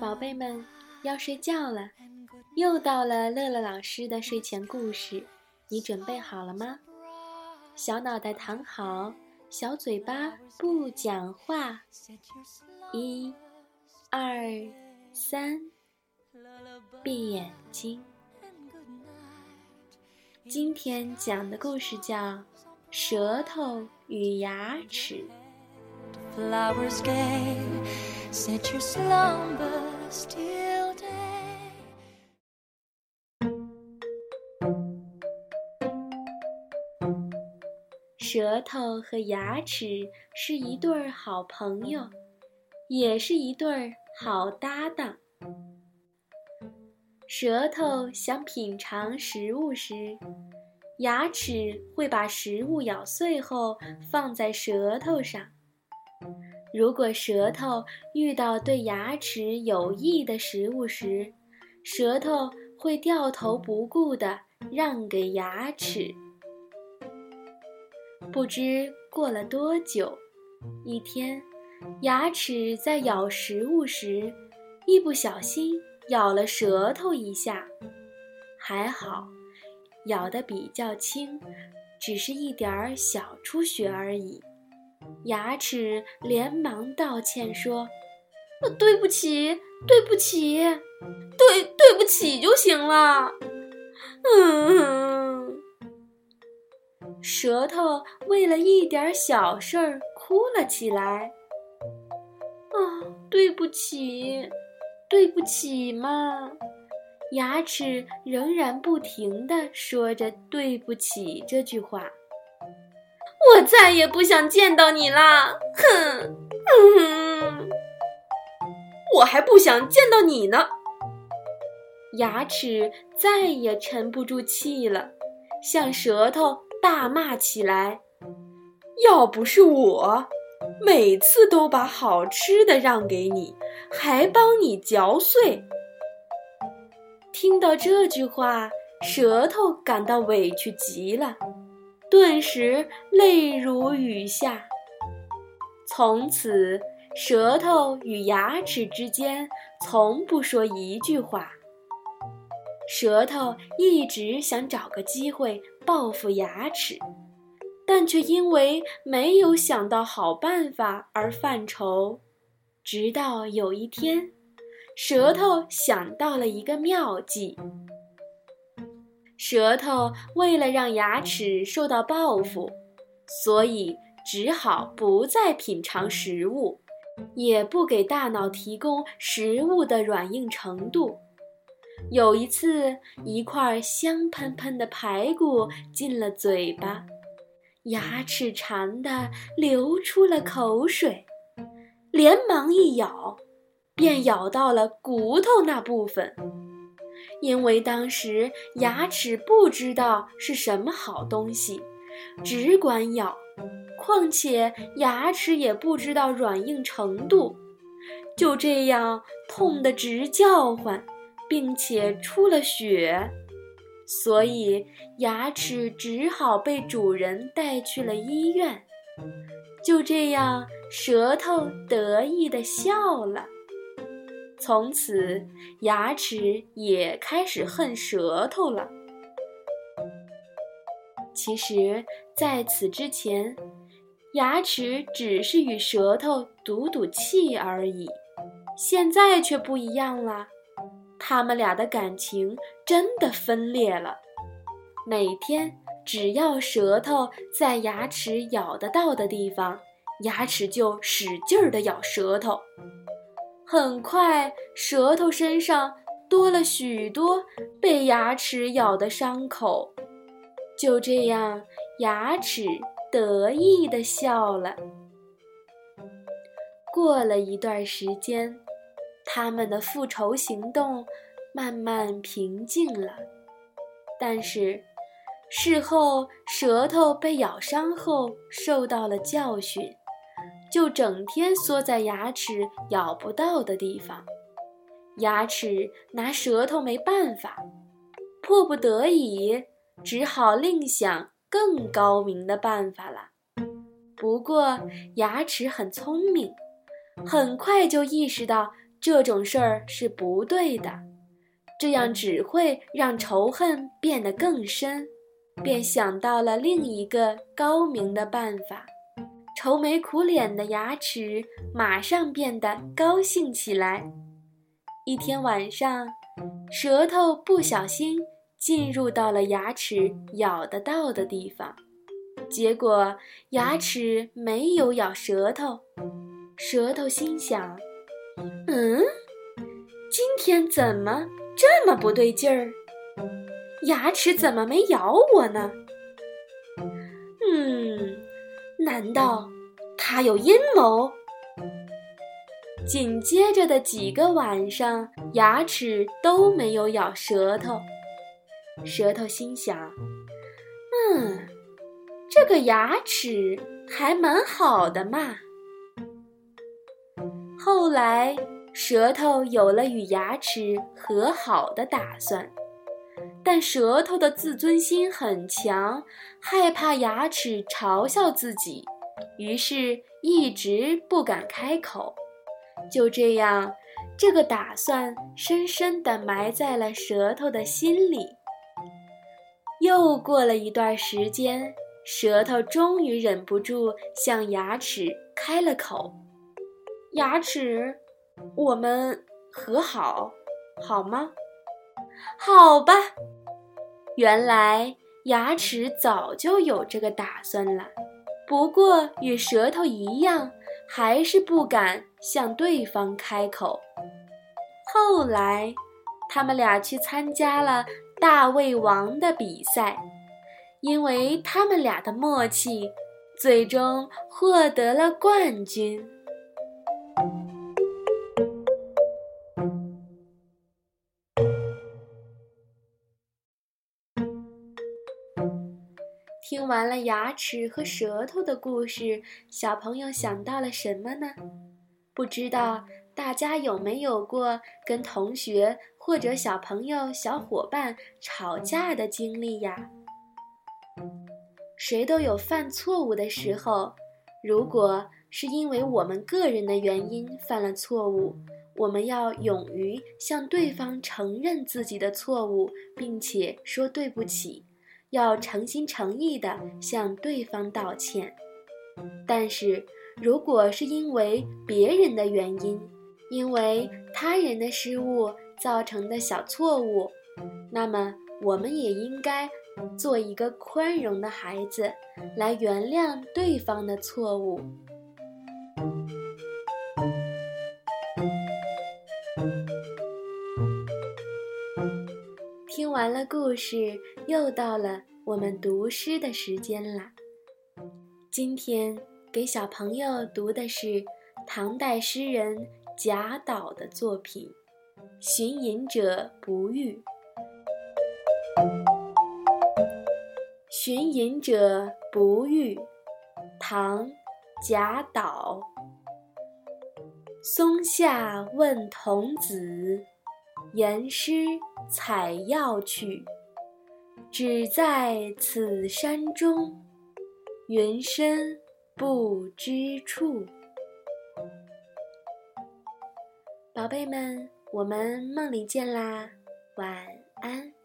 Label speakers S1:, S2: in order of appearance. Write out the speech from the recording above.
S1: 宝贝们要睡觉了，又到了乐乐老师的睡前故事，你准备好了吗？小脑袋躺好，小嘴巴不讲话。一、二、三，闭眼睛。今天讲的故事叫《舌头与牙齿》。舌头和牙齿是一对儿好朋友，也是一对儿好搭档。舌头想品尝食物时，牙齿会把食物咬碎后放在舌头上。如果舌头遇到对牙齿有益的食物时，舌头会掉头不顾地让给牙齿。不知过了多久，一天，牙齿在咬食物时，一不小心咬了舌头一下，还好，咬得比较轻，只是一点儿小出血而已。牙齿连忙道歉说：“对不起，对不起，对对不起就行了。”嗯，舌头为了一点小事儿哭了起来。啊，对不起，对不起嘛！牙齿仍然不停地说着“对不起”这句话。我再也不想见到你啦！哼，嗯，我还不想见到你呢。牙齿再也沉不住气了，向舌头大骂起来：“要不是我，每次都把好吃的让给你，还帮你嚼碎。”听到这句话，舌头感到委屈极了。顿时泪如雨下。从此，舌头与牙齿之间从不说一句话。舌头一直想找个机会报复牙齿，但却因为没有想到好办法而犯愁。直到有一天，舌头想到了一个妙计。舌头为了让牙齿受到报复，所以只好不再品尝食物，也不给大脑提供食物的软硬程度。有一次，一块香喷喷的排骨进了嘴巴，牙齿馋得流出了口水，连忙一咬，便咬到了骨头那部分。因为当时牙齿不知道是什么好东西，只管咬，况且牙齿也不知道软硬程度，就这样痛得直叫唤，并且出了血，所以牙齿只好被主人带去了医院。就这样，舌头得意地笑了。从此，牙齿也开始恨舌头了。其实，在此之前，牙齿只是与舌头赌赌气而已。现在却不一样了，他们俩的感情真的分裂了。每天，只要舌头在牙齿咬得到的地方，牙齿就使劲儿地咬舌头。很快，舌头身上多了许多被牙齿咬的伤口。就这样，牙齿得意地笑了。过了一段时间，他们的复仇行动慢慢平静了。但是，事后舌头被咬伤后，受到了教训。就整天缩在牙齿咬不到的地方，牙齿拿舌头没办法，迫不得已，只好另想更高明的办法了。不过牙齿很聪明，很快就意识到这种事儿是不对的，这样只会让仇恨变得更深。便想到了另一个高明的办法，愁眉苦脸的牙齿马上变得高兴起来。一天晚上，舌头不小心进入到了牙齿咬得到的地方，结果牙齿没有咬舌头。舌头心想：“嗯，今天怎么这么不对劲儿？”牙齿怎么没咬我呢？难道他有阴谋？紧接着的几个晚上，牙齿都没有咬舌头。舌头心想：“嗯，这个牙齿还蛮好的嘛。”后来，舌头有了与牙齿和好的打算。但舌头的自尊心很强，害怕牙齿嘲笑自己，于是一直不敢开口。就这样，这个打算深深地埋在了舌头的心里。又过了一段时间，舌头终于忍不住向牙齿开了口：“牙齿，我们和好，好吗？”好吧，原来牙齿早就有这个打算了，不过与舌头一样，还是不敢向对方开口。后来，他们俩去参加了大胃王的比赛，因为他们俩的默契，最终获得了冠军。完了牙齿和舌头的故事，小朋友想到了什么呢？不知道大家有没有过跟同学或者小朋友、小伙伴吵架的经历呀？谁都有犯错误的时候，如果是因为我们个人的原因犯了错误，我们要勇于向对方承认自己的错误，并且说对不起。要诚心诚意地向对方道歉，但是如果是因为别人的原因，因为他人的失误造成的小错误，那么我们也应该做一个宽容的孩子，来原谅对方的错误。听完了故事，又到了我们读诗的时间啦。今天给小朋友读的是唐代诗人贾岛的作品《寻隐者不遇》。《寻隐者不遇》，唐·贾岛。松下问童子。言师采药去，只在此山中，云深不知处。宝贝们，我们梦里见啦，晚安。